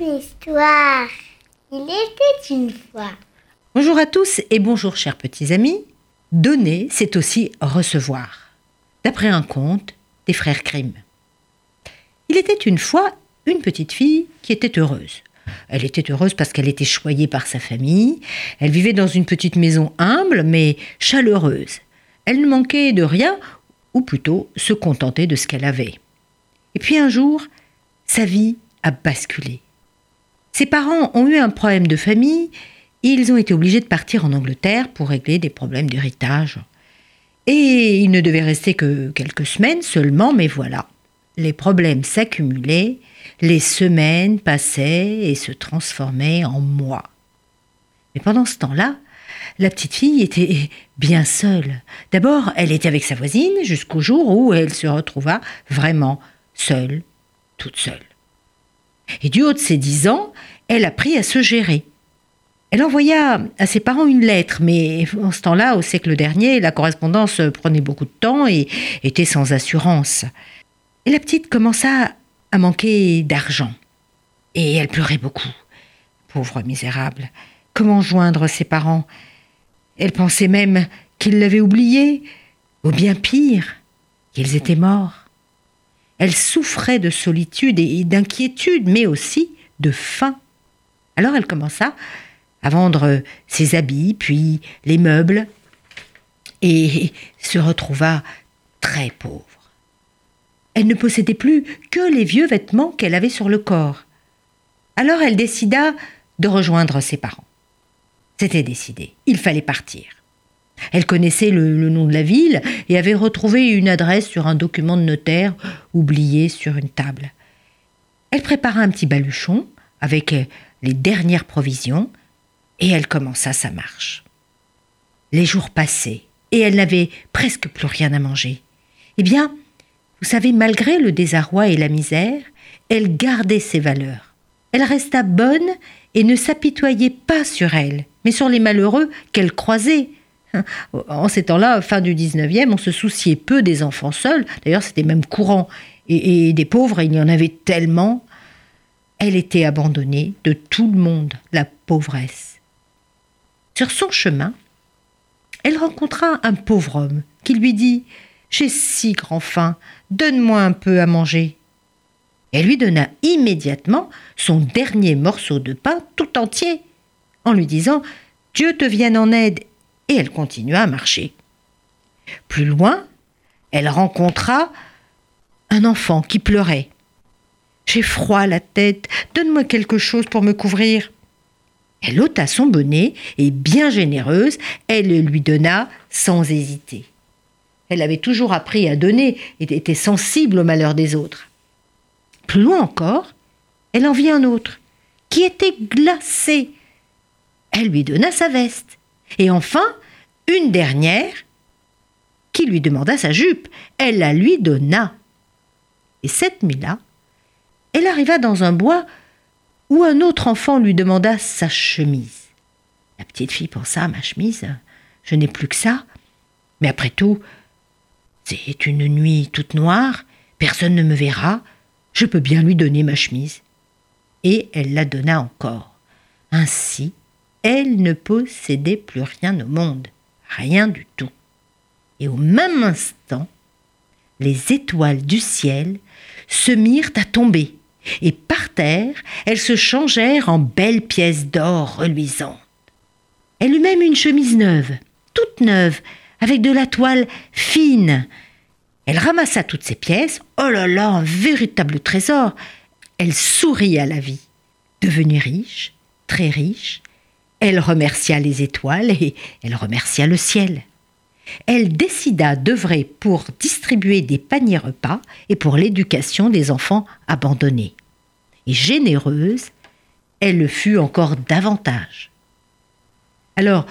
histoire. Il était une fois. Bonjour à tous et bonjour chers petits amis. Donner, c'est aussi recevoir. D'après un conte des frères Grimm. Il était une fois une petite fille qui était heureuse. Elle était heureuse parce qu'elle était choyée par sa famille. Elle vivait dans une petite maison humble mais chaleureuse. Elle ne manquait de rien, ou plutôt se contentait de ce qu'elle avait. Et puis un jour, sa vie a basculé. Ses parents ont eu un problème de famille et ils ont été obligés de partir en Angleterre pour régler des problèmes d'héritage. Et il ne devait rester que quelques semaines seulement, mais voilà. Les problèmes s'accumulaient, les semaines passaient et se transformaient en mois. Mais pendant ce temps-là, la petite fille était bien seule. D'abord, elle était avec sa voisine jusqu'au jour où elle se retrouva vraiment seule, toute seule. Et du haut de ses dix ans, elle apprit à se gérer. Elle envoya à ses parents une lettre, mais en ce temps-là, au siècle dernier, la correspondance prenait beaucoup de temps et était sans assurance. Et la petite commença à manquer d'argent. Et elle pleurait beaucoup. Pauvre misérable. Comment joindre ses parents? Elle pensait même qu'ils l'avaient oubliée, ou bien pire, qu'ils étaient morts. Elle souffrait de solitude et d'inquiétude, mais aussi de faim. Alors elle commença à vendre ses habits, puis les meubles, et se retrouva très pauvre. Elle ne possédait plus que les vieux vêtements qu'elle avait sur le corps. Alors elle décida de rejoindre ses parents. C'était décidé, il fallait partir. Elle connaissait le, nom de la ville et avait retrouvé une adresse sur un document de notaire oublié sur une table. Elle prépara un petit baluchon avec les dernières provisions et elle commença sa marche. Les jours passaient et elle n'avait presque plus rien à manger. Eh bien, vous savez, malgré le désarroi et la misère, elle gardait ses valeurs. Elle resta bonne et ne s'apitoyait pas sur elle, mais sur les malheureux qu'elle croisait. En ces temps-là, fin du 19e, on se souciait peu des enfants seuls, d'ailleurs c'était même courant, et, et, des pauvres, il y en avait tellement. Elle était abandonnée de tout le monde, la pauvresse. Sur son chemin, elle rencontra un pauvre homme qui lui dit j'ai si grand faim, donne-moi un peu à manger. Elle lui donna immédiatement son dernier morceau de pain tout entier, en lui disant Dieu te vienne en aide, et elle continua à marcher. Plus loin, elle rencontra un enfant qui pleurait. J'ai froid à la tête, donne-moi quelque chose pour me couvrir. Elle ôta son bonnet et, bien généreuse, elle lui donna sans hésiter. Elle avait toujours appris à donner et était sensible au malheur des autres. Plus loin encore, elle en vit un autre, qui était glacé. Elle lui donna sa veste. Et enfin, une dernière, qui lui demanda sa jupe. Elle la lui donna. Et cette nuit-là, elle arriva dans un bois où un autre enfant lui demanda sa chemise. La petite fille pensa, ma chemise, je n'ai plus que ça. Mais après tout, c'est une nuit toute noire, personne ne me verra, je peux bien lui donner ma chemise. Et elle la donna encore. Ainsi, elle ne possédait plus rien au monde, rien du tout. Et au même instant, les étoiles du ciel se mirent à tomber, et par terre, elles se changèrent en belles pièces d'or reluisantes. Elle eut même une chemise neuve, toute neuve, avec de la toile fine. Elle ramassa toutes ces pièces. Oh là là, un véritable trésor. Elle sourit à la vie. Devenue riche, très riche, elle remercia les étoiles et elle remercia le ciel. Elle décida d'œuvrer pour distribuer des paniers repas et pour l'éducation des enfants abandonnés. Et généreuse, elle le fut encore davantage. Alors,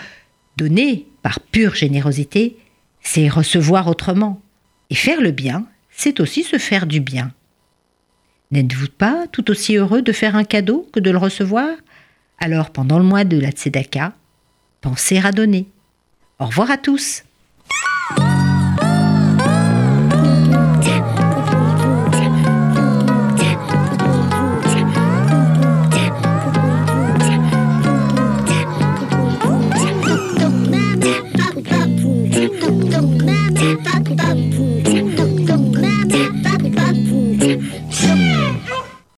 donner par pure générosité, c'est recevoir autrement. Et faire le bien, c'est aussi se faire du bien. N'êtes-vous pas tout aussi heureux de faire un cadeau que de le recevoir? Alors, pendant le mois de la Tzedaka, pensez à donner. Au revoir à tous